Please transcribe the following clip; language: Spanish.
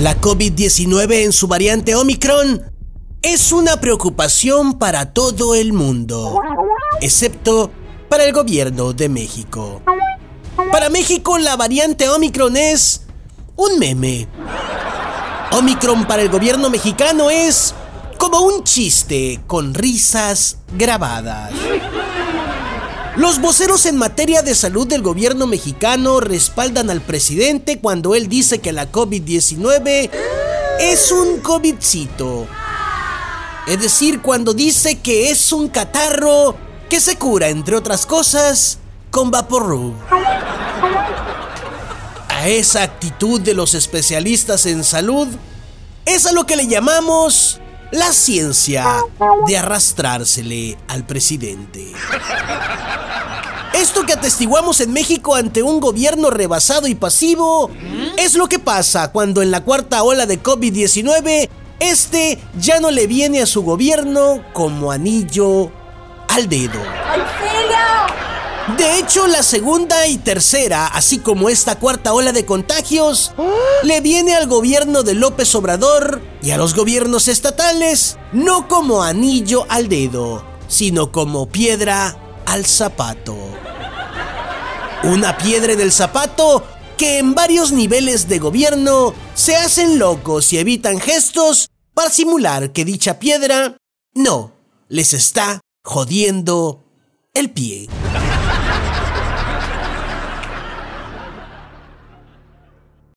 La COVID-19 en su variante Omicron es una preocupación para todo el mundo, excepto para el gobierno de México. Para México la variante Omicron es un meme. Omicron para el gobierno mexicano es como un chiste con risas grabadas. Los voceros en materia de salud del gobierno mexicano respaldan al presidente cuando él dice que la COVID-19 es un COVIDcito. Es decir, cuando dice que es un catarro que se cura, entre otras cosas, con Vaporub. A esa actitud de los especialistas en salud es a lo que le llamamos la ciencia de arrastrársele al presidente. Esto que atestiguamos en México ante un gobierno rebasado y pasivo es lo que pasa cuando en la cuarta ola de COVID-19 este ya no le viene a su gobierno como anillo al dedo. De hecho, la segunda y tercera, así como esta cuarta ola de contagios, le viene al gobierno de López Obrador y a los gobiernos estatales no como anillo al dedo, sino como piedra al zapato. Una piedra en el zapato que en varios niveles de gobierno se hacen locos y evitan gestos para simular que dicha piedra no les está jodiendo el pie.